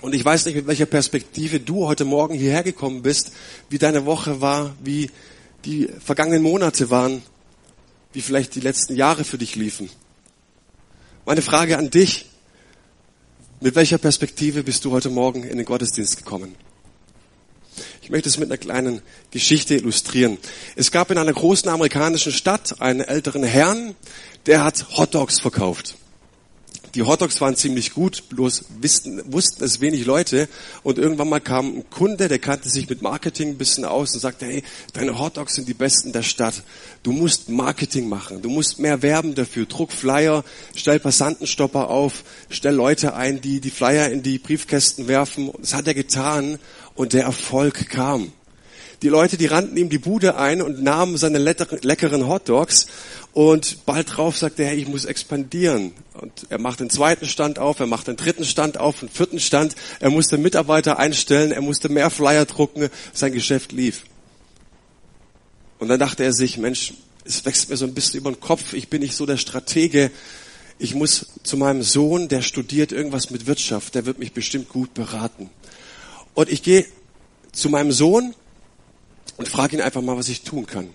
Und ich weiß nicht, mit welcher Perspektive du heute Morgen hierher gekommen bist, wie deine Woche war, wie die vergangenen Monate waren, wie vielleicht die letzten Jahre für dich liefen. Meine Frage an dich, mit welcher Perspektive bist du heute Morgen in den Gottesdienst gekommen? Ich möchte es mit einer kleinen Geschichte illustrieren. Es gab in einer großen amerikanischen Stadt einen älteren Herrn, der hat Hotdogs verkauft. Die Hotdogs waren ziemlich gut, bloß wussten, wussten es wenig Leute. Und irgendwann mal kam ein Kunde, der kannte sich mit Marketing ein bisschen aus und sagte, hey, deine Hotdogs sind die besten der Stadt. Du musst Marketing machen. Du musst mehr werben dafür. Druck Flyer, stell Passantenstopper auf, stell Leute ein, die die Flyer in die Briefkästen werfen. Das hat er getan und der Erfolg kam. Die Leute, die rannten ihm die Bude ein und nahmen seine leckeren Hotdogs und bald drauf sagte er, ich muss expandieren. Und er macht den zweiten Stand auf, er macht den dritten Stand auf, den vierten Stand. Er musste Mitarbeiter einstellen, er musste mehr Flyer drucken, sein Geschäft lief. Und dann dachte er sich, Mensch, es wächst mir so ein bisschen über den Kopf, ich bin nicht so der Stratege. Ich muss zu meinem Sohn, der studiert irgendwas mit Wirtschaft, der wird mich bestimmt gut beraten. Und ich gehe zu meinem Sohn und frage ihn einfach mal, was ich tun kann.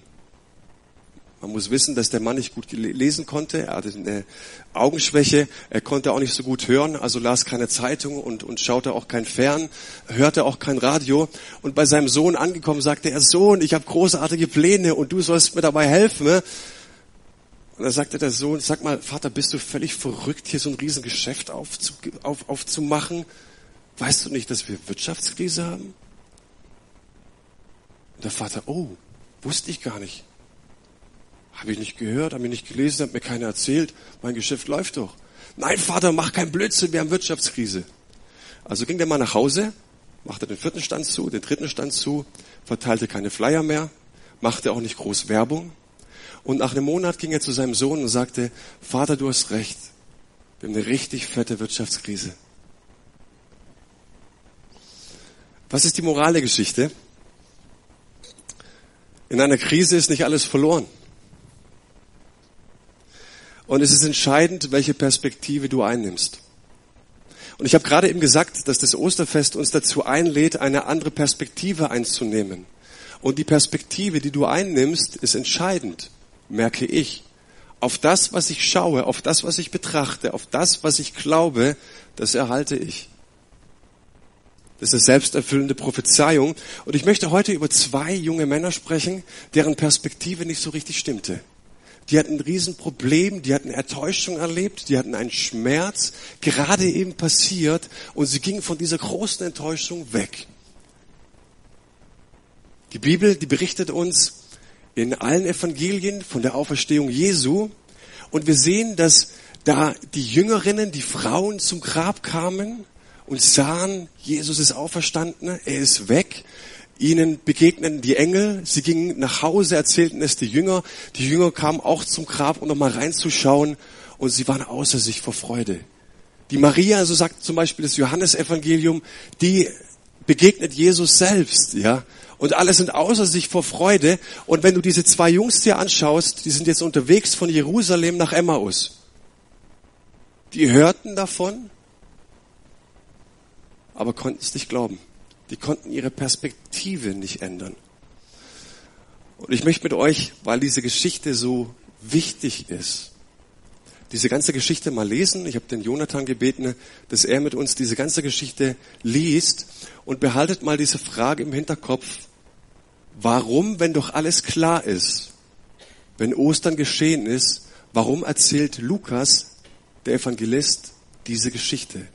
Man muss wissen, dass der Mann nicht gut lesen konnte. Er hatte eine Augenschwäche. Er konnte auch nicht so gut hören, also las keine Zeitung und, und schaute auch kein Fern, hörte auch kein Radio. Und bei seinem Sohn angekommen sagte er, Sohn, ich habe großartige Pläne und du sollst mir dabei helfen. Ne? Und da sagte der Sohn, sag mal, Vater, bist du völlig verrückt, hier so ein Riesengeschäft aufzu, auf, aufzumachen? Weißt du nicht, dass wir Wirtschaftskrise haben? Und der Vater, oh, wusste ich gar nicht. Habe ich nicht gehört, habe ich nicht gelesen, hat mir keiner erzählt. Mein Geschäft läuft doch. Nein, Vater, mach keinen Blödsinn, wir haben Wirtschaftskrise. Also ging der mal nach Hause, machte den vierten Stand zu, den dritten Stand zu, verteilte keine Flyer mehr, machte auch nicht groß Werbung. Und nach einem Monat ging er zu seinem Sohn und sagte, Vater, du hast recht. Wir haben eine richtig fette Wirtschaftskrise. Was ist die Moral der Geschichte? In einer Krise ist nicht alles verloren. Und es ist entscheidend, welche Perspektive du einnimmst. Und ich habe gerade eben gesagt, dass das Osterfest uns dazu einlädt, eine andere Perspektive einzunehmen. Und die Perspektive, die du einnimmst, ist entscheidend, merke ich. Auf das, was ich schaue, auf das, was ich betrachte, auf das, was ich glaube, das erhalte ich. Das ist eine selbsterfüllende Prophezeiung. Und ich möchte heute über zwei junge Männer sprechen, deren Perspektive nicht so richtig stimmte. Die hatten ein Riesenproblem, die hatten Enttäuschung erlebt, die hatten einen Schmerz, gerade eben passiert, und sie gingen von dieser großen Enttäuschung weg. Die Bibel, die berichtet uns in allen Evangelien von der Auferstehung Jesu, und wir sehen, dass da die Jüngerinnen, die Frauen zum Grab kamen und sahen, Jesus ist auferstanden, er ist weg. Ihnen begegneten die Engel, sie gingen nach Hause, erzählten es die Jünger. Die Jünger kamen auch zum Grab, um nochmal reinzuschauen und sie waren außer sich vor Freude. Die Maria, so sagt zum Beispiel das Johannesevangelium, die begegnet Jesus selbst, ja. Und alle sind außer sich vor Freude. Und wenn du diese zwei Jungs dir anschaust, die sind jetzt unterwegs von Jerusalem nach Emmaus. Die hörten davon, aber konnten es nicht glauben. Die konnten ihre Perspektive nicht ändern. Und ich möchte mit euch, weil diese Geschichte so wichtig ist, diese ganze Geschichte mal lesen. Ich habe den Jonathan gebeten, dass er mit uns diese ganze Geschichte liest und behaltet mal diese Frage im Hinterkopf. Warum, wenn doch alles klar ist, wenn Ostern geschehen ist, warum erzählt Lukas, der Evangelist, diese Geschichte?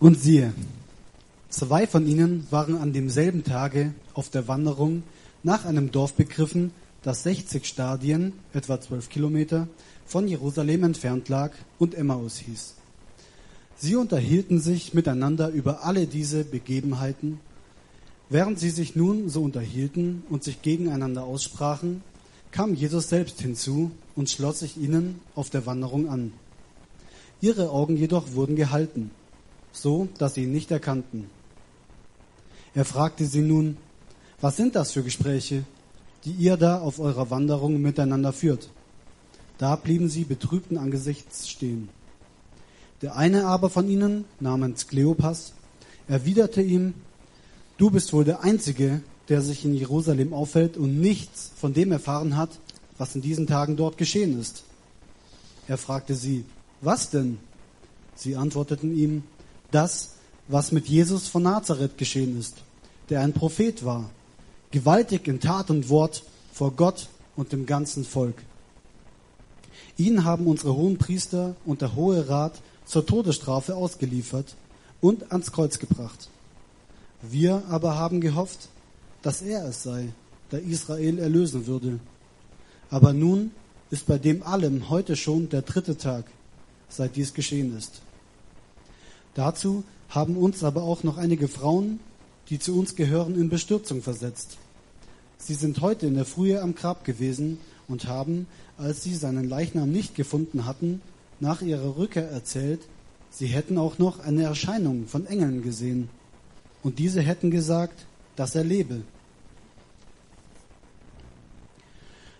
Und siehe, zwei von ihnen waren an demselben Tage auf der Wanderung nach einem Dorf begriffen, das 60 Stadien, etwa 12 Kilometer, von Jerusalem entfernt lag und Emmaus hieß. Sie unterhielten sich miteinander über alle diese Begebenheiten. Während sie sich nun so unterhielten und sich gegeneinander aussprachen, kam Jesus selbst hinzu und schloss sich ihnen auf der Wanderung an. Ihre Augen jedoch wurden gehalten so dass sie ihn nicht erkannten. Er fragte sie nun, was sind das für Gespräche die ihr da auf eurer Wanderung miteinander führt. Da blieben sie betrübten Angesichts stehen. Der eine aber von ihnen, namens Kleopas, erwiderte ihm, du bist wohl der Einzige, der sich in Jerusalem aufhält und nichts von dem erfahren hat, was in diesen Tagen dort geschehen ist. Er fragte sie, was denn? Sie antworteten ihm, das, was mit Jesus von Nazareth geschehen ist, der ein Prophet war, gewaltig in Tat und Wort vor Gott und dem ganzen Volk. Ihn haben unsere hohen Priester und der Hohe Rat zur Todesstrafe ausgeliefert und ans Kreuz gebracht. Wir aber haben gehofft, dass er es sei, der Israel erlösen würde. Aber nun ist bei dem allem heute schon der dritte Tag, seit dies geschehen ist. Dazu haben uns aber auch noch einige Frauen, die zu uns gehören, in Bestürzung versetzt. Sie sind heute in der Frühe am Grab gewesen und haben, als sie seinen Leichnam nicht gefunden hatten, nach ihrer Rückkehr erzählt, sie hätten auch noch eine Erscheinung von Engeln gesehen. Und diese hätten gesagt, dass er lebe.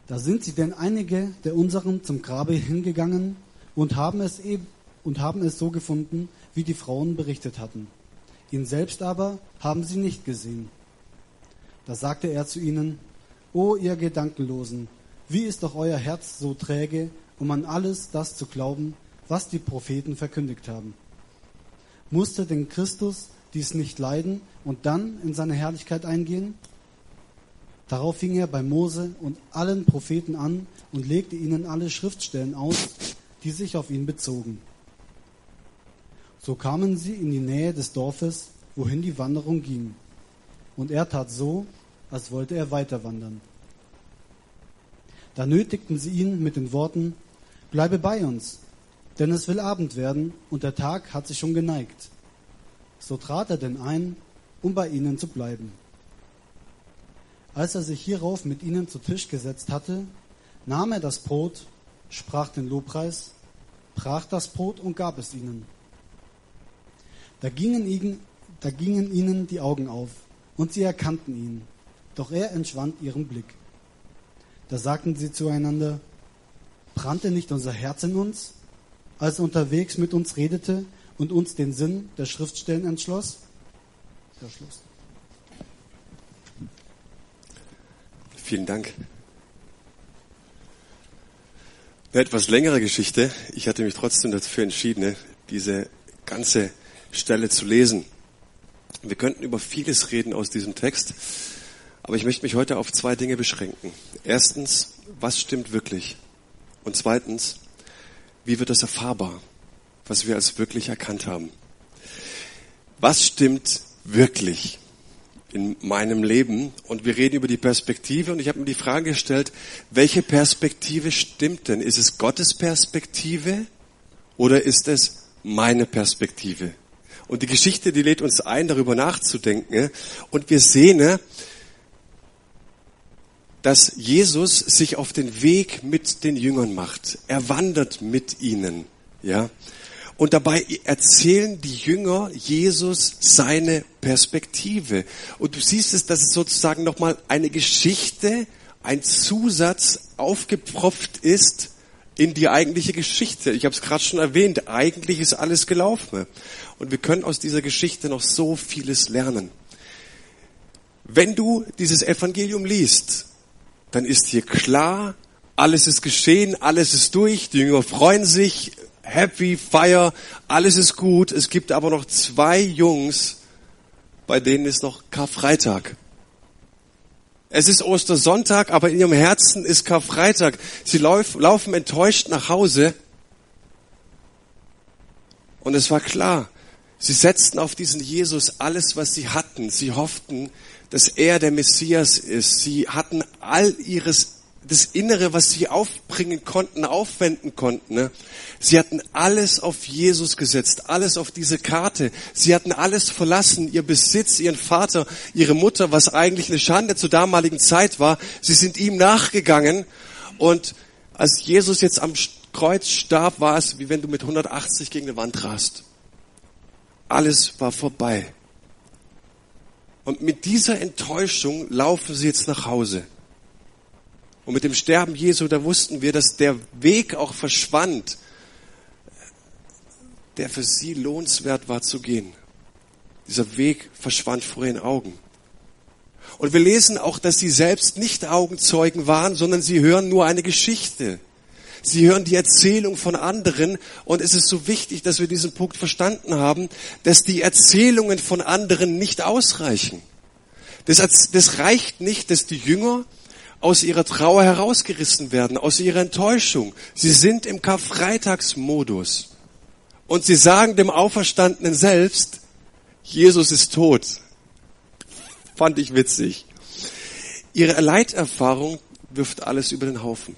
Da sind sie denn einige der unseren zum Grabe hingegangen und haben es eben und haben es so gefunden, wie die Frauen berichtet hatten. Ihn selbst aber haben sie nicht gesehen. Da sagte er zu ihnen, O ihr Gedankenlosen, wie ist doch euer Herz so träge, um an alles das zu glauben, was die Propheten verkündigt haben? Musste denn Christus dies nicht leiden und dann in seine Herrlichkeit eingehen? Darauf fing er bei Mose und allen Propheten an und legte ihnen alle Schriftstellen aus, die sich auf ihn bezogen. So kamen sie in die Nähe des Dorfes, wohin die Wanderung ging. Und er tat so, als wollte er weiter wandern. Da nötigten sie ihn mit den Worten, Bleibe bei uns, denn es will Abend werden und der Tag hat sich schon geneigt. So trat er denn ein, um bei ihnen zu bleiben. Als er sich hierauf mit ihnen zu Tisch gesetzt hatte, nahm er das Brot, sprach den Lobpreis, brach das Brot und gab es ihnen. Da gingen, ihnen, da gingen ihnen die Augen auf und sie erkannten ihn, doch er entschwand ihrem Blick. Da sagten sie zueinander, brannte nicht unser Herz in uns, als er unterwegs mit uns redete und uns den Sinn der Schriftstellen entschloss? Schluss. Vielen Dank. Eine etwas längere Geschichte. Ich hatte mich trotzdem dafür entschieden, diese ganze Stelle zu lesen. Wir könnten über vieles reden aus diesem Text, aber ich möchte mich heute auf zwei Dinge beschränken. Erstens, was stimmt wirklich? Und zweitens, wie wird das erfahrbar, was wir als wirklich erkannt haben? Was stimmt wirklich in meinem Leben? Und wir reden über die Perspektive und ich habe mir die Frage gestellt, welche Perspektive stimmt denn? Ist es Gottes Perspektive oder ist es meine Perspektive? Und die Geschichte, die lädt uns ein, darüber nachzudenken. Und wir sehen, dass Jesus sich auf den Weg mit den Jüngern macht. Er wandert mit ihnen, ja. Und dabei erzählen die Jünger Jesus seine Perspektive. Und du siehst es, dass es sozusagen nochmal eine Geschichte, ein Zusatz aufgepropft ist in die eigentliche Geschichte. Ich habe es gerade schon erwähnt, eigentlich ist alles gelaufen. Und wir können aus dieser Geschichte noch so vieles lernen. Wenn du dieses Evangelium liest, dann ist dir klar, alles ist geschehen, alles ist durch, die Jünger freuen sich, happy, fire, alles ist gut. Es gibt aber noch zwei Jungs, bei denen ist noch Karfreitag. Es ist Ostersonntag, aber in ihrem Herzen ist Karfreitag. Sie laufen enttäuscht nach Hause. Und es war klar, Sie setzten auf diesen Jesus alles, was sie hatten. Sie hofften, dass er der Messias ist. Sie hatten all ihres, das Innere, was sie aufbringen konnten, aufwenden konnten. Ne? Sie hatten alles auf Jesus gesetzt, alles auf diese Karte. Sie hatten alles verlassen, ihr Besitz, ihren Vater, ihre Mutter, was eigentlich eine Schande zur damaligen Zeit war. Sie sind ihm nachgegangen und als Jesus jetzt am Kreuz starb, war es, wie wenn du mit 180 gegen eine Wand rast. Alles war vorbei. Und mit dieser Enttäuschung laufen sie jetzt nach Hause. Und mit dem Sterben Jesu, da wussten wir, dass der Weg auch verschwand, der für sie lohnenswert war zu gehen. Dieser Weg verschwand vor ihren Augen. Und wir lesen auch, dass sie selbst nicht Augenzeugen waren, sondern sie hören nur eine Geschichte. Sie hören die Erzählung von anderen und es ist so wichtig, dass wir diesen Punkt verstanden haben, dass die Erzählungen von anderen nicht ausreichen. Das, das reicht nicht, dass die Jünger aus ihrer Trauer herausgerissen werden, aus ihrer Enttäuschung. Sie sind im Karfreitagsmodus. Und sie sagen dem Auferstandenen selbst, Jesus ist tot. Fand ich witzig. Ihre Leiterfahrung wirft alles über den Haufen.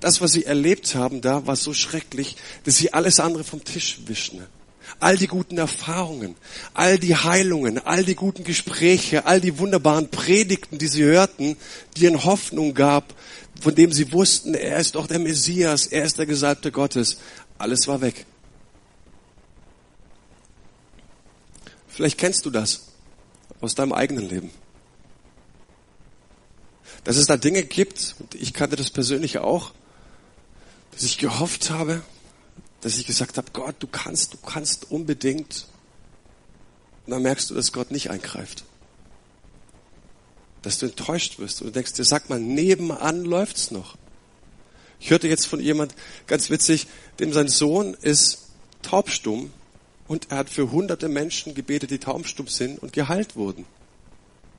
Das, was sie erlebt haben da, war so schrecklich, dass sie alles andere vom Tisch wischen. All die guten Erfahrungen, all die Heilungen, all die guten Gespräche, all die wunderbaren Predigten, die sie hörten, die ihnen Hoffnung gab, von dem sie wussten, er ist doch der Messias, er ist der Gesalbte Gottes. Alles war weg. Vielleicht kennst du das aus deinem eigenen Leben. Dass es da Dinge gibt, und ich kannte das persönlich auch, dass ich gehofft habe, dass ich gesagt habe, Gott, du kannst, du kannst unbedingt. Und dann merkst du, dass Gott nicht eingreift. Dass du enttäuscht wirst und du denkst dir, sag mal, nebenan läuft's noch. Ich hörte jetzt von jemand, ganz witzig, dem sein Sohn ist taubstumm und er hat für hunderte Menschen gebetet, die taubstumm sind und geheilt wurden.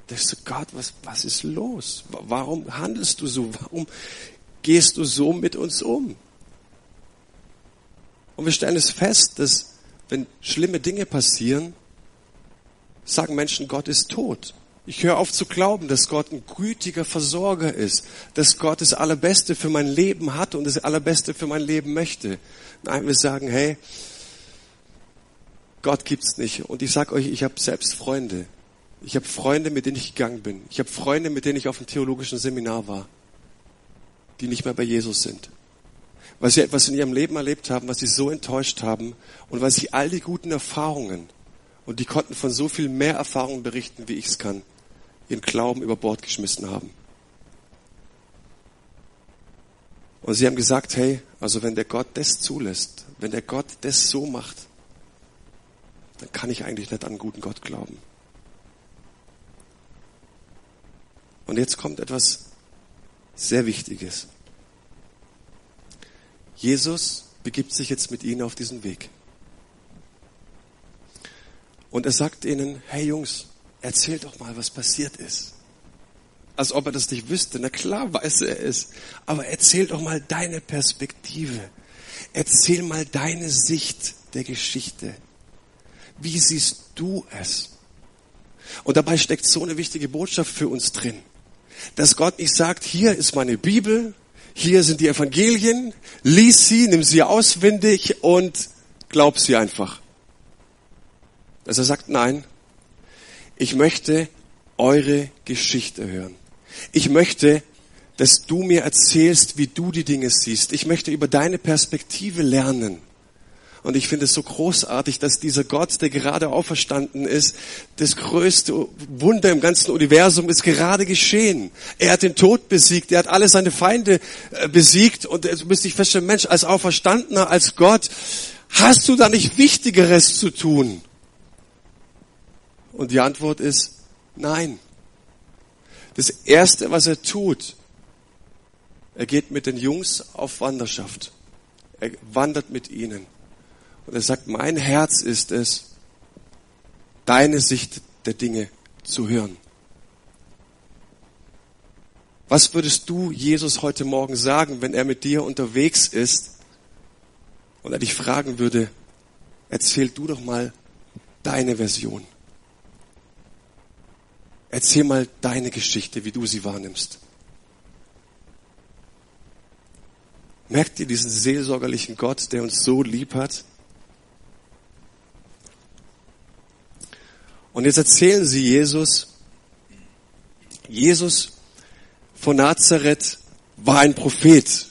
Da ist so, Gott, was, was ist los? Warum handelst du so? Warum gehst du so mit uns um? Und wir stellen es fest, dass wenn schlimme Dinge passieren, sagen Menschen, Gott ist tot. Ich höre auf zu glauben, dass Gott ein gütiger Versorger ist, dass Gott das Allerbeste für mein Leben hat und das Allerbeste für mein Leben möchte. Nein, wir sagen, hey, Gott gibt's nicht. Und ich sag euch, ich habe selbst Freunde. Ich habe Freunde, mit denen ich gegangen bin. Ich habe Freunde, mit denen ich auf dem theologischen Seminar war, die nicht mehr bei Jesus sind weil sie etwas in ihrem Leben erlebt haben, was sie so enttäuscht haben und weil sie all die guten Erfahrungen, und die konnten von so viel mehr Erfahrungen berichten, wie ich es kann, ihren Glauben über Bord geschmissen haben. Und sie haben gesagt, hey, also wenn der Gott das zulässt, wenn der Gott das so macht, dann kann ich eigentlich nicht an einen guten Gott glauben. Und jetzt kommt etwas sehr Wichtiges. Jesus begibt sich jetzt mit ihnen auf diesen Weg. Und er sagt ihnen, hey Jungs, erzählt doch mal, was passiert ist. Als ob er das nicht wüsste. Na klar weiß er es. Aber erzähl doch mal deine Perspektive. Erzähl mal deine Sicht der Geschichte. Wie siehst du es? Und dabei steckt so eine wichtige Botschaft für uns drin. Dass Gott nicht sagt, hier ist meine Bibel, hier sind die Evangelien, lies sie, nimm sie auswendig und glaub sie einfach. Dass er sagt, nein, ich möchte eure Geschichte hören. Ich möchte, dass du mir erzählst, wie du die Dinge siehst. Ich möchte über deine Perspektive lernen. Und ich finde es so großartig, dass dieser Gott, der gerade auferstanden ist, das größte Wunder im ganzen Universum ist gerade geschehen. Er hat den Tod besiegt, er hat alle seine Feinde äh, besiegt und du bist dich feststellen, Mensch, als Auferstandener, als Gott, hast du da nicht Wichtigeres zu tun? Und die Antwort ist nein. Das erste, was er tut, er geht mit den Jungs auf Wanderschaft. Er wandert mit ihnen. Und er sagt, mein Herz ist es, deine Sicht der Dinge zu hören. Was würdest du Jesus heute Morgen sagen, wenn er mit dir unterwegs ist und er dich fragen würde, erzähl du doch mal deine Version. Erzähl mal deine Geschichte, wie du sie wahrnimmst. Merkt ihr diesen seelsorgerlichen Gott, der uns so lieb hat? Und jetzt erzählen sie Jesus, Jesus von Nazareth war ein Prophet.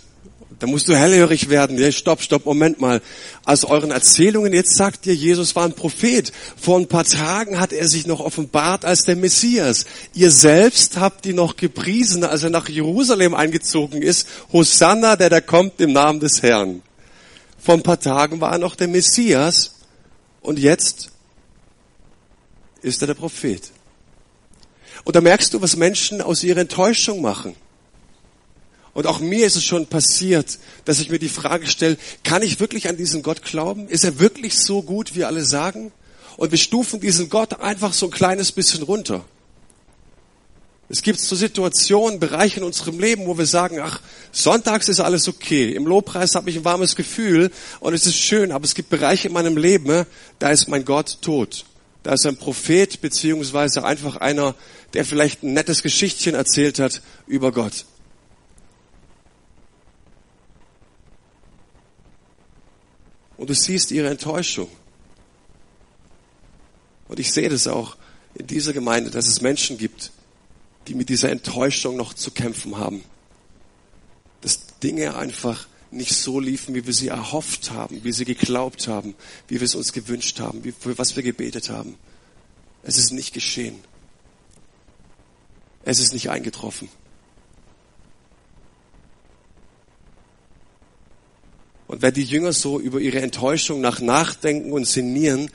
Da musst du hellhörig werden. Ja, stopp, stopp, Moment mal. Aus euren Erzählungen jetzt sagt ihr, Jesus war ein Prophet. Vor ein paar Tagen hat er sich noch offenbart als der Messias. Ihr selbst habt ihn noch gepriesen, als er nach Jerusalem eingezogen ist. Hosanna, der da kommt im Namen des Herrn. Vor ein paar Tagen war er noch der Messias. Und jetzt ist er der Prophet. Und da merkst du, was Menschen aus ihrer Enttäuschung machen. Und auch mir ist es schon passiert, dass ich mir die Frage stelle, kann ich wirklich an diesen Gott glauben? Ist er wirklich so gut, wie alle sagen? Und wir stufen diesen Gott einfach so ein kleines bisschen runter. Es gibt so Situationen, Bereiche in unserem Leben, wo wir sagen, ach, sonntags ist alles okay. Im Lobpreis habe ich ein warmes Gefühl und es ist schön, aber es gibt Bereiche in meinem Leben, da ist mein Gott tot. Da ist ein Prophet beziehungsweise einfach einer, der vielleicht ein nettes Geschichtchen erzählt hat über Gott. Und du siehst ihre Enttäuschung. Und ich sehe das auch in dieser Gemeinde, dass es Menschen gibt, die mit dieser Enttäuschung noch zu kämpfen haben. Dass Dinge einfach nicht so liefen, wie wir sie erhofft haben, wie sie geglaubt haben, wie wir es uns gewünscht haben, wie, für was wir gebetet haben. Es ist nicht geschehen. Es ist nicht eingetroffen. Und wenn die Jünger so über ihre Enttäuschung nach nachdenken und sinnieren,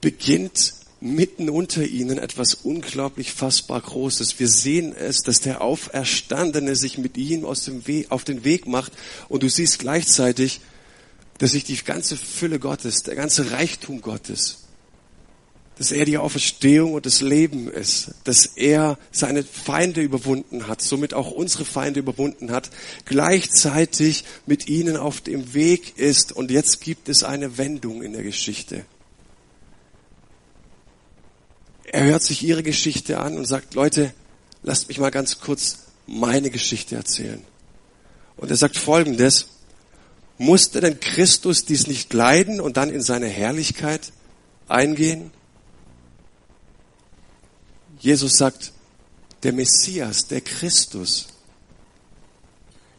beginnt mitten unter ihnen etwas unglaublich fassbar Großes. Wir sehen es, dass der Auferstandene sich mit ihnen aus dem Weg, auf den Weg macht und du siehst gleichzeitig, dass sich die ganze Fülle Gottes, der ganze Reichtum Gottes, dass er die Auferstehung und das Leben ist, dass er seine Feinde überwunden hat, somit auch unsere Feinde überwunden hat, gleichzeitig mit ihnen auf dem Weg ist und jetzt gibt es eine Wendung in der Geschichte. Er hört sich ihre Geschichte an und sagt, Leute, lasst mich mal ganz kurz meine Geschichte erzählen. Und er sagt Folgendes, musste denn Christus dies nicht leiden und dann in seine Herrlichkeit eingehen? Jesus sagt, der Messias, der Christus,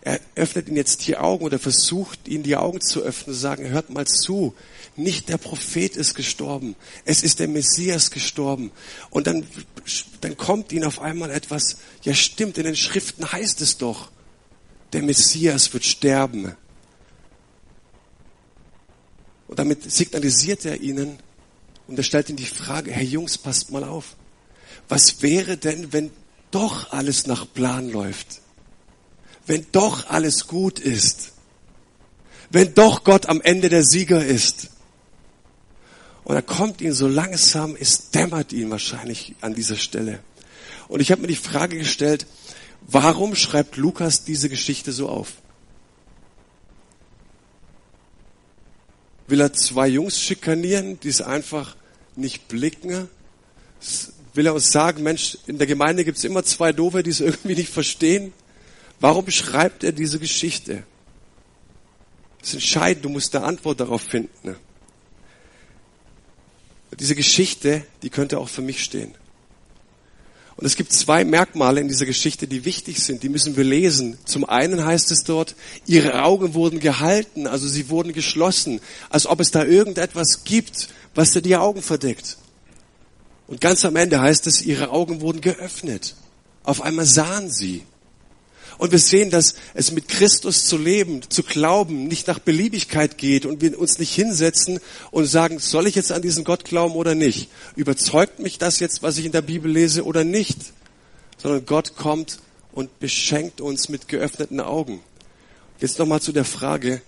er öffnet ihnen jetzt die Augen oder versucht ihnen die Augen zu öffnen und sagen, hört mal zu, nicht der Prophet ist gestorben, es ist der Messias gestorben. Und dann, dann kommt ihnen auf einmal etwas, ja stimmt, in den Schriften heißt es doch, der Messias wird sterben. Und damit signalisiert er ihnen und er stellt ihnen die Frage, Herr Jungs, passt mal auf was wäre denn, wenn doch alles nach Plan läuft? Wenn doch alles gut ist? Wenn doch Gott am Ende der Sieger ist? Und er kommt ihn so langsam, es dämmert ihn wahrscheinlich an dieser Stelle. Und ich habe mir die Frage gestellt, warum schreibt Lukas diese Geschichte so auf? Will er zwei Jungs schikanieren, die es einfach nicht blicken? Will er uns sagen, Mensch, in der Gemeinde gibt es immer zwei Doofe, die es irgendwie nicht verstehen? Warum schreibt er diese Geschichte? Das ist entscheidend, du musst eine Antwort darauf finden. Diese Geschichte, die könnte auch für mich stehen. Und es gibt zwei Merkmale in dieser Geschichte, die wichtig sind, die müssen wir lesen. Zum einen heißt es dort, ihre Augen wurden gehalten, also sie wurden geschlossen, als ob es da irgendetwas gibt, was dir die Augen verdeckt. Und ganz am Ende heißt es, ihre Augen wurden geöffnet. Auf einmal sahen sie. Und wir sehen, dass es mit Christus zu leben, zu glauben, nicht nach Beliebigkeit geht und wir uns nicht hinsetzen und sagen, soll ich jetzt an diesen Gott glauben oder nicht? Überzeugt mich das jetzt, was ich in der Bibel lese oder nicht? Sondern Gott kommt und beschenkt uns mit geöffneten Augen. Jetzt nochmal zu der Frage,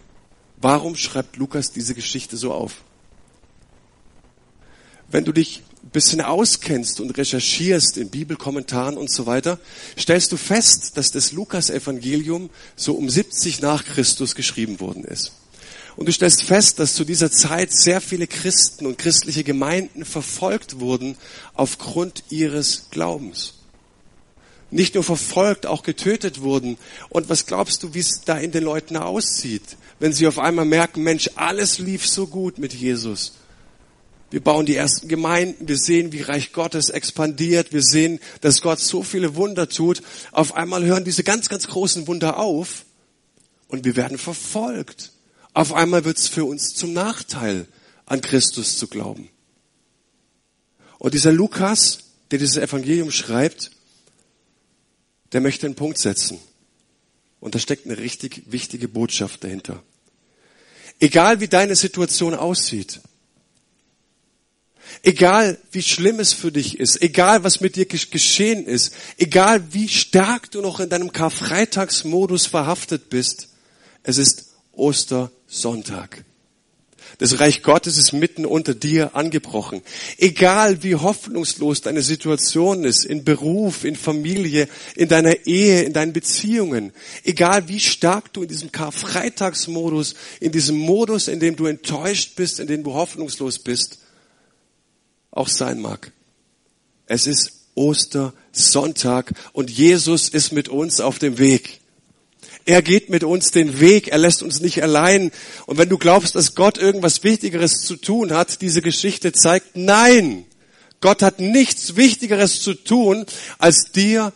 warum schreibt Lukas diese Geschichte so auf? Wenn du dich bisschen auskennst und recherchierst in Bibelkommentaren und so weiter, stellst du fest, dass das Lukas-Evangelium so um 70 nach Christus geschrieben worden ist. Und du stellst fest, dass zu dieser Zeit sehr viele Christen und christliche Gemeinden verfolgt wurden aufgrund ihres Glaubens. Nicht nur verfolgt, auch getötet wurden. Und was glaubst du, wie es da in den Leuten aussieht, wenn sie auf einmal merken, Mensch, alles lief so gut mit Jesus. Wir bauen die ersten Gemeinden, wir sehen, wie Reich Gottes expandiert, wir sehen, dass Gott so viele Wunder tut. Auf einmal hören diese ganz, ganz großen Wunder auf und wir werden verfolgt. Auf einmal wird es für uns zum Nachteil, an Christus zu glauben. Und dieser Lukas, der dieses Evangelium schreibt, der möchte einen Punkt setzen. Und da steckt eine richtig wichtige Botschaft dahinter. Egal wie deine Situation aussieht, egal wie schlimm es für dich ist, egal was mit dir geschehen ist, egal wie stark du noch in deinem Karfreitagsmodus verhaftet bist, es ist Ostersonntag. Das Reich Gottes ist mitten unter dir angebrochen. Egal wie hoffnungslos deine Situation ist, in Beruf, in Familie, in deiner Ehe, in deinen Beziehungen, egal wie stark du in diesem Karfreitagsmodus, in diesem Modus, in dem du enttäuscht bist, in dem du hoffnungslos bist, auch sein mag. Es ist Ostersonntag und Jesus ist mit uns auf dem Weg. Er geht mit uns den Weg, er lässt uns nicht allein. Und wenn du glaubst, dass Gott irgendwas Wichtigeres zu tun hat, diese Geschichte zeigt, nein, Gott hat nichts Wichtigeres zu tun, als dir,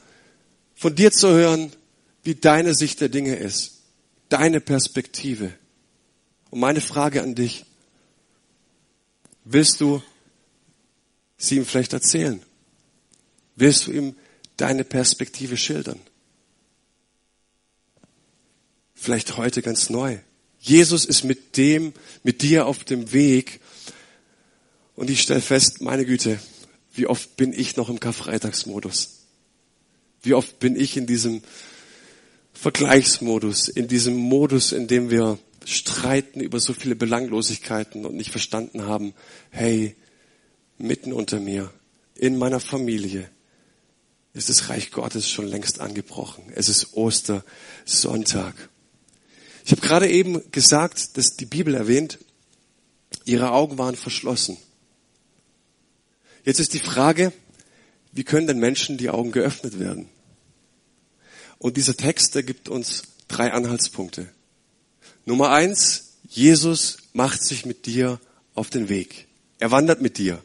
von dir zu hören, wie deine Sicht der Dinge ist, deine Perspektive. Und meine Frage an dich, willst du sie ihm vielleicht erzählen? Willst du ihm deine Perspektive schildern? vielleicht heute ganz neu. Jesus ist mit dem, mit dir auf dem Weg. Und ich stelle fest, meine Güte, wie oft bin ich noch im Karfreitagsmodus? Wie oft bin ich in diesem Vergleichsmodus, in diesem Modus, in dem wir streiten über so viele Belanglosigkeiten und nicht verstanden haben, hey, mitten unter mir, in meiner Familie, ist das Reich Gottes schon längst angebrochen. Es ist Ostersonntag. Ich habe gerade eben gesagt, dass die Bibel erwähnt, ihre Augen waren verschlossen. Jetzt ist die Frage, wie können denn Menschen die Augen geöffnet werden? Und dieser Text, der gibt uns drei Anhaltspunkte. Nummer eins, Jesus macht sich mit dir auf den Weg. Er wandert mit dir.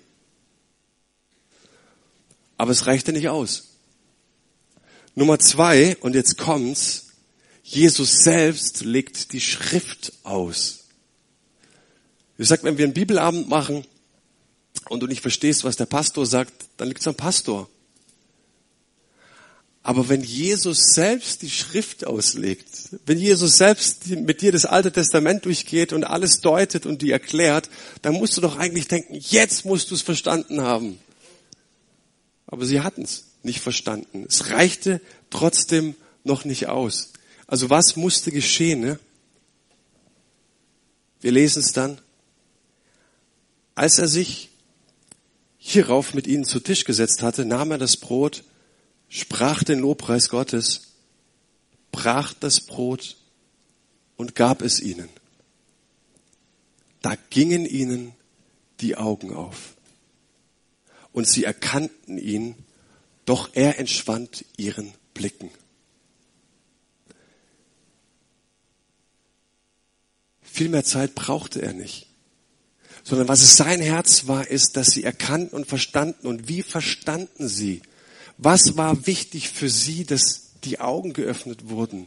Aber es reicht ja nicht aus. Nummer zwei, und jetzt kommt's, Jesus selbst legt die Schrift aus. Wie gesagt, wenn wir einen Bibelabend machen und du nicht verstehst, was der Pastor sagt, dann liegt es am Pastor. Aber wenn Jesus selbst die Schrift auslegt, wenn Jesus selbst mit dir das Alte Testament durchgeht und alles deutet und die erklärt, dann musst du doch eigentlich denken, jetzt musst du es verstanden haben. Aber sie hatten es nicht verstanden. Es reichte trotzdem noch nicht aus. Also was musste geschehen? Ne? Wir lesen es dann. Als er sich hierauf mit ihnen zu Tisch gesetzt hatte, nahm er das Brot, sprach den Lobpreis Gottes, brach das Brot und gab es ihnen. Da gingen ihnen die Augen auf und sie erkannten ihn, doch er entschwand ihren Blicken. Viel mehr Zeit brauchte er nicht. Sondern was es sein Herz war, ist, dass sie erkannten und verstanden. Und wie verstanden sie? Was war wichtig für sie, dass die Augen geöffnet wurden?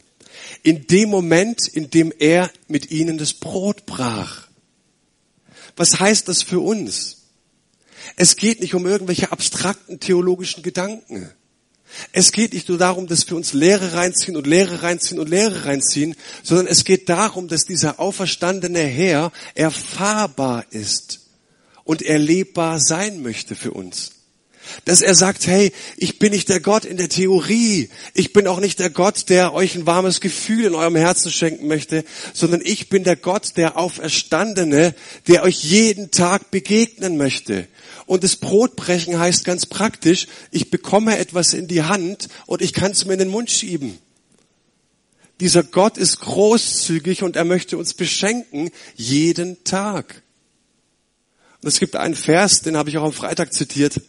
In dem Moment, in dem er mit ihnen das Brot brach. Was heißt das für uns? Es geht nicht um irgendwelche abstrakten theologischen Gedanken. Es geht nicht nur darum, dass wir uns Lehre reinziehen und Lehre reinziehen und Lehre reinziehen, sondern es geht darum, dass dieser auferstandene Herr erfahrbar ist und erlebbar sein möchte für uns. Dass er sagt, hey, ich bin nicht der Gott in der Theorie. Ich bin auch nicht der Gott, der euch ein warmes Gefühl in eurem Herzen schenken möchte, sondern ich bin der Gott, der Auferstandene, der euch jeden Tag begegnen möchte. Und das Brotbrechen heißt ganz praktisch, ich bekomme etwas in die Hand und ich kann es mir in den Mund schieben. Dieser Gott ist großzügig und er möchte uns beschenken jeden Tag. Und es gibt einen Vers, den habe ich auch am Freitag zitiert.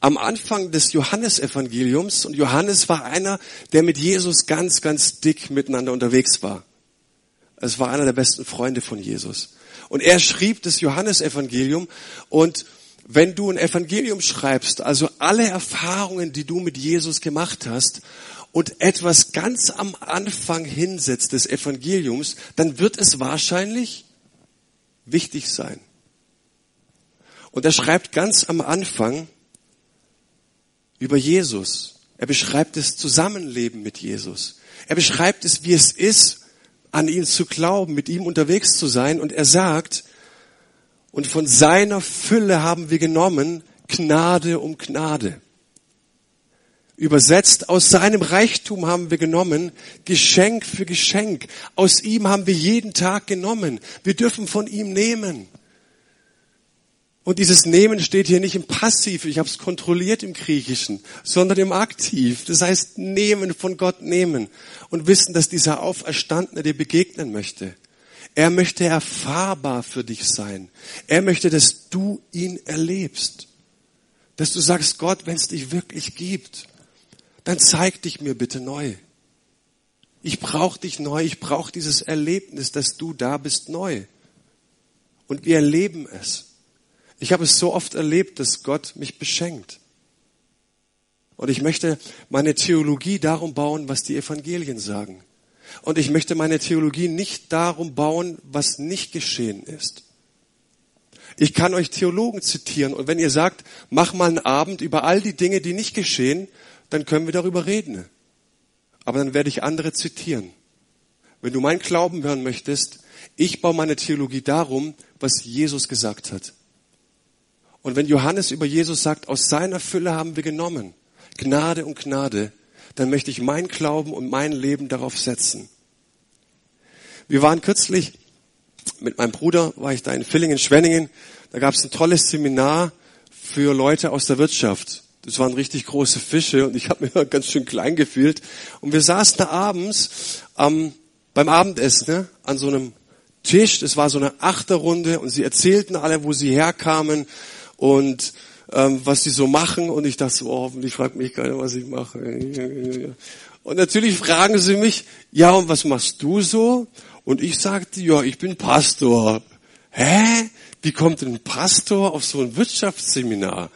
Am Anfang des Johannesevangeliums, und Johannes war einer, der mit Jesus ganz, ganz dick miteinander unterwegs war. Es war einer der besten Freunde von Jesus. Und er schrieb das Johannesevangelium und wenn du ein Evangelium schreibst, also alle Erfahrungen, die du mit Jesus gemacht hast, und etwas ganz am Anfang hinsetzt des Evangeliums, dann wird es wahrscheinlich wichtig sein. Und er schreibt ganz am Anfang über Jesus. Er beschreibt das Zusammenleben mit Jesus. Er beschreibt es, wie es ist, an ihn zu glauben, mit ihm unterwegs zu sein. Und er sagt, und von seiner Fülle haben wir genommen Gnade um Gnade. Übersetzt, aus seinem Reichtum haben wir genommen, Geschenk für Geschenk. Aus ihm haben wir jeden Tag genommen. Wir dürfen von ihm nehmen. Und dieses Nehmen steht hier nicht im Passiv, ich habe es kontrolliert im Griechischen, sondern im Aktiv. Das heißt, nehmen von Gott nehmen und wissen, dass dieser Auferstandene dir begegnen möchte. Er möchte erfahrbar für dich sein. Er möchte, dass du ihn erlebst. Dass du sagst, Gott, wenn es dich wirklich gibt, dann zeig dich mir bitte neu. Ich brauche dich neu, ich brauche dieses Erlebnis, dass du da bist neu. Und wir erleben es. Ich habe es so oft erlebt, dass Gott mich beschenkt. Und ich möchte meine Theologie darum bauen, was die Evangelien sagen. Und ich möchte meine Theologie nicht darum bauen, was nicht geschehen ist. Ich kann euch Theologen zitieren und wenn ihr sagt, mach mal einen Abend über all die Dinge, die nicht geschehen, dann können wir darüber reden. Aber dann werde ich andere zitieren. Wenn du meinen Glauben hören möchtest, ich baue meine Theologie darum, was Jesus gesagt hat. Und wenn Johannes über Jesus sagt, aus seiner Fülle haben wir genommen, Gnade und Gnade, dann möchte ich mein Glauben und mein Leben darauf setzen. Wir waren kürzlich mit meinem Bruder, war ich da in Villingen, Schwenningen, da gab es ein tolles Seminar für Leute aus der Wirtschaft. Das waren richtig große Fische und ich habe mich ganz schön klein gefühlt. Und wir saßen da abends ähm, beim Abendessen ne, an so einem Tisch. Das war so eine Achterrunde und sie erzählten alle, wo sie herkamen und ähm, was sie so machen. Und ich dachte, so, oh, hoffentlich fragt mich keiner, was ich mache. Und natürlich fragen sie mich, ja, und was machst du so? Und ich sagte, ja, ich bin Pastor. Hä? Wie kommt ein Pastor auf so ein Wirtschaftsseminar?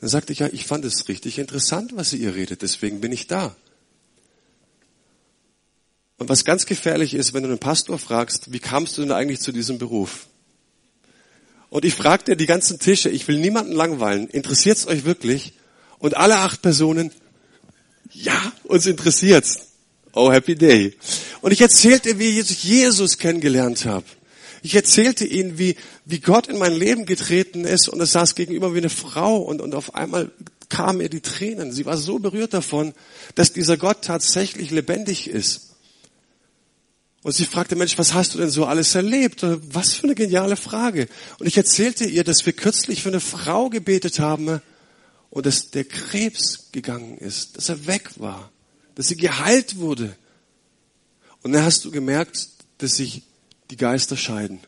Dann sagte ich, ja, ich fand es richtig interessant, was ihr redet, deswegen bin ich da. Und was ganz gefährlich ist, wenn du einen Pastor fragst, wie kamst du denn eigentlich zu diesem Beruf? Und ich fragte die ganzen Tische, ich will niemanden langweilen, interessiert es euch wirklich? Und alle acht Personen, ja, uns interessiert's. Oh, happy day. Und ich erzählte, wie ich Jesus kennengelernt habe. Ich erzählte ihnen, wie, wie Gott in mein Leben getreten ist und es saß gegenüber wie eine Frau und, und auf einmal kamen ihr die Tränen. Sie war so berührt davon, dass dieser Gott tatsächlich lebendig ist. Und sie fragte, Mensch, was hast du denn so alles erlebt? Was für eine geniale Frage. Und ich erzählte ihr, dass wir kürzlich für eine Frau gebetet haben und dass der Krebs gegangen ist, dass er weg war, dass sie geheilt wurde. Und dann hast du gemerkt, dass sich die Geister scheiden.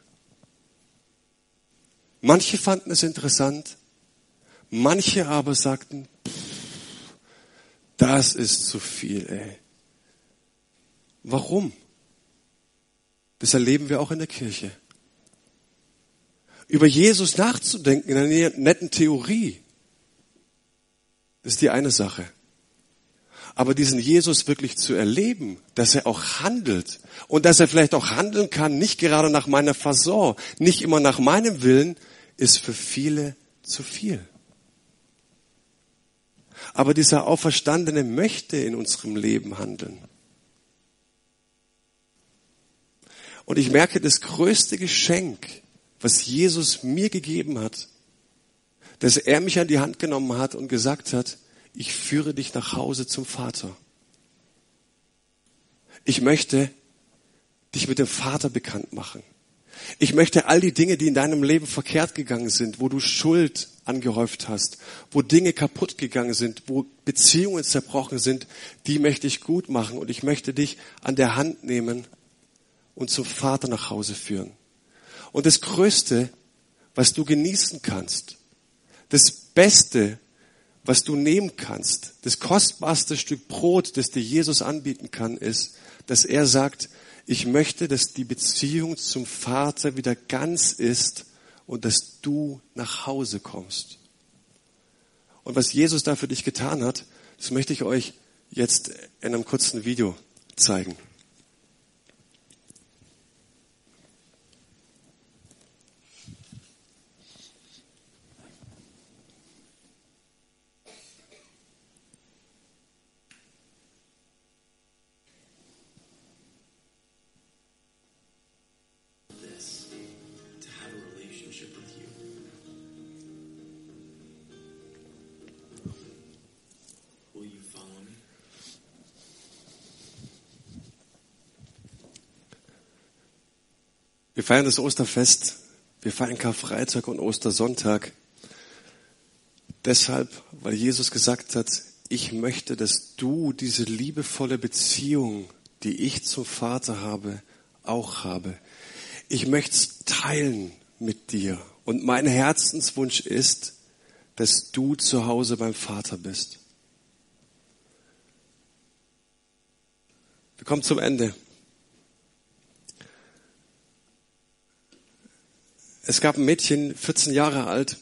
Manche fanden es interessant, manche aber sagten, das ist zu viel, ey. Warum? Das erleben wir auch in der Kirche. Über Jesus nachzudenken in einer netten Theorie, ist die eine Sache. Aber diesen Jesus wirklich zu erleben, dass er auch handelt und dass er vielleicht auch handeln kann, nicht gerade nach meiner Fasson, nicht immer nach meinem Willen, ist für viele zu viel. Aber dieser Auferstandene möchte in unserem Leben handeln. Und ich merke, das größte Geschenk, was Jesus mir gegeben hat, dass er mich an die Hand genommen hat und gesagt hat, ich führe dich nach Hause zum Vater. Ich möchte dich mit dem Vater bekannt machen. Ich möchte all die Dinge, die in deinem Leben verkehrt gegangen sind, wo du Schuld angehäuft hast, wo Dinge kaputt gegangen sind, wo Beziehungen zerbrochen sind, die möchte ich gut machen und ich möchte dich an der Hand nehmen und zum Vater nach Hause führen. Und das Größte, was du genießen kannst, das Beste, was du nehmen kannst, das kostbarste Stück Brot, das dir Jesus anbieten kann, ist, dass er sagt, ich möchte, dass die Beziehung zum Vater wieder ganz ist und dass du nach Hause kommst. Und was Jesus da für dich getan hat, das möchte ich euch jetzt in einem kurzen Video zeigen. Wir feiern das Osterfest, wir feiern Karfreitag und Ostersonntag. Deshalb, weil Jesus gesagt hat, ich möchte, dass du diese liebevolle Beziehung, die ich zum Vater habe, auch habe. Ich möchte es teilen mit dir. Und mein Herzenswunsch ist, dass du zu Hause beim Vater bist. Wir kommen zum Ende. Es gab ein Mädchen, 14 Jahre alt,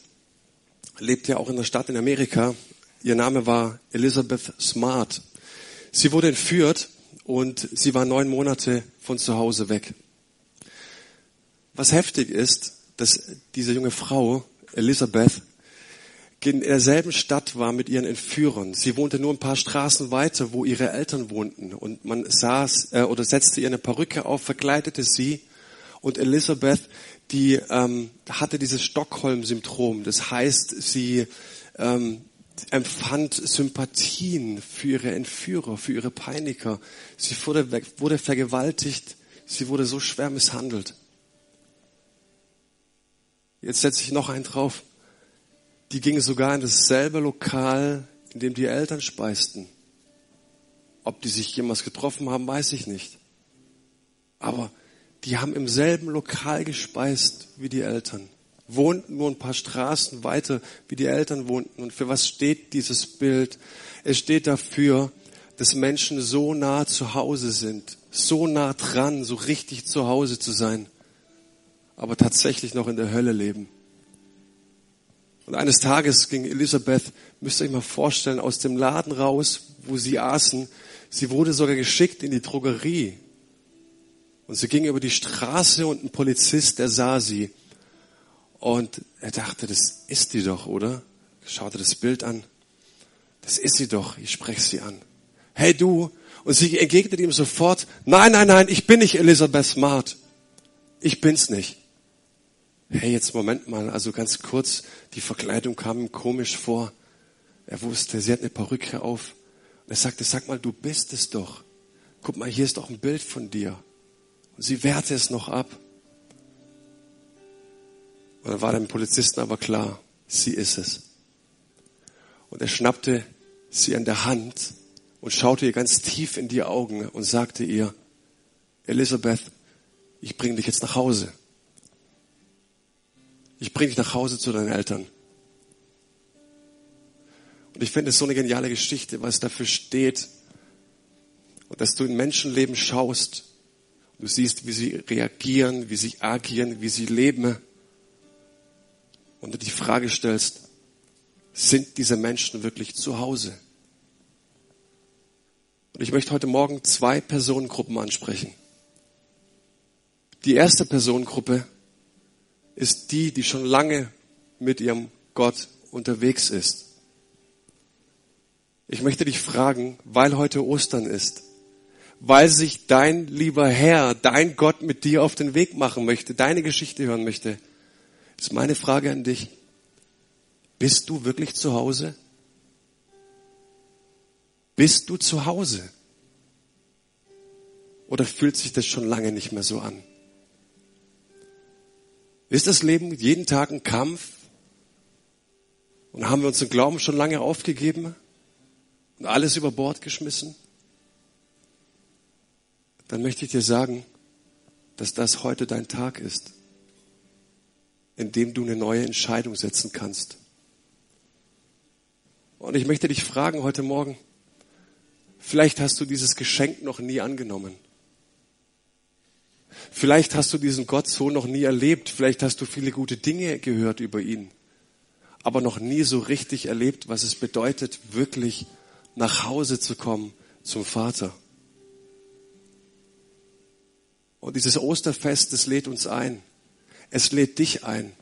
lebt ja auch in der Stadt in Amerika. Ihr Name war Elizabeth Smart. Sie wurde entführt und sie war neun Monate von zu Hause weg. Was heftig ist, dass diese junge Frau, Elizabeth, in derselben Stadt war mit ihren Entführern. Sie wohnte nur ein paar Straßen weiter, wo ihre Eltern wohnten. Und man saß äh, oder setzte ihr eine Perücke auf, verkleidete sie. Und Elizabeth die ähm, hatte dieses Stockholm-Syndrom. Das heißt, sie ähm, empfand Sympathien für ihre Entführer, für ihre Peiniger. Sie wurde, wurde vergewaltigt, sie wurde so schwer misshandelt. Jetzt setze ich noch einen drauf. Die ging sogar in dasselbe Lokal, in dem die Eltern speisten. Ob die sich jemals getroffen haben, weiß ich nicht. Aber die haben im selben Lokal gespeist wie die Eltern, wohnten nur ein paar Straßen weiter, wie die Eltern wohnten. Und für was steht dieses Bild? Es steht dafür, dass Menschen so nah zu Hause sind, so nah dran, so richtig zu Hause zu sein, aber tatsächlich noch in der Hölle leben. Und eines Tages ging Elisabeth, müsst ihr euch mal vorstellen, aus dem Laden raus, wo sie aßen. Sie wurde sogar geschickt in die Drogerie, und sie ging über die Straße und ein Polizist, der sah sie. Und er dachte, das ist die doch, oder? Schaute das Bild an. Das ist sie doch, ich spreche sie an. Hey du! Und sie entgegnete ihm sofort, nein, nein, nein, ich bin nicht Elisabeth Smart. Ich bin's nicht. Hey, jetzt Moment mal, also ganz kurz, die Verkleidung kam ihm komisch vor. Er wusste, sie hat eine Perücke auf. Und er sagte, sag mal, du bist es doch. Guck mal, hier ist doch ein Bild von dir. Sie wehrte es noch ab. Und dann war dem Polizisten aber klar, sie ist es. Und er schnappte sie an der Hand und schaute ihr ganz tief in die Augen und sagte ihr, Elisabeth, ich bringe dich jetzt nach Hause. Ich bringe dich nach Hause zu deinen Eltern. Und ich finde es so eine geniale Geschichte, was dafür steht. Und dass du in Menschenleben schaust Du siehst, wie sie reagieren, wie sie agieren, wie sie leben. Und du die Frage stellst, sind diese Menschen wirklich zu Hause? Und ich möchte heute Morgen zwei Personengruppen ansprechen. Die erste Personengruppe ist die, die schon lange mit ihrem Gott unterwegs ist. Ich möchte dich fragen, weil heute Ostern ist, weil sich dein lieber Herr, dein Gott mit dir auf den Weg machen möchte, deine Geschichte hören möchte, ist meine Frage an dich. Bist du wirklich zu Hause? Bist du zu Hause? Oder fühlt sich das schon lange nicht mehr so an? Ist das Leben jeden Tag ein Kampf? Und haben wir unseren Glauben schon lange aufgegeben und alles über Bord geschmissen? Dann möchte ich dir sagen, dass das heute dein Tag ist, in dem du eine neue Entscheidung setzen kannst. Und ich möchte dich fragen heute Morgen, vielleicht hast du dieses Geschenk noch nie angenommen. Vielleicht hast du diesen Gott so noch nie erlebt. Vielleicht hast du viele gute Dinge gehört über ihn. Aber noch nie so richtig erlebt, was es bedeutet, wirklich nach Hause zu kommen zum Vater. Und dieses Osterfest, das lädt uns ein. Es lädt dich ein.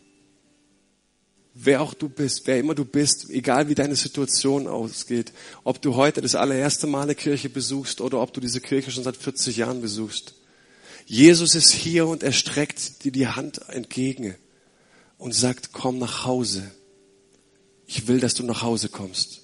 Wer auch du bist, wer immer du bist, egal wie deine Situation ausgeht, ob du heute das allererste Mal eine Kirche besuchst oder ob du diese Kirche schon seit 40 Jahren besuchst. Jesus ist hier und er streckt dir die Hand entgegen und sagt, komm nach Hause. Ich will, dass du nach Hause kommst.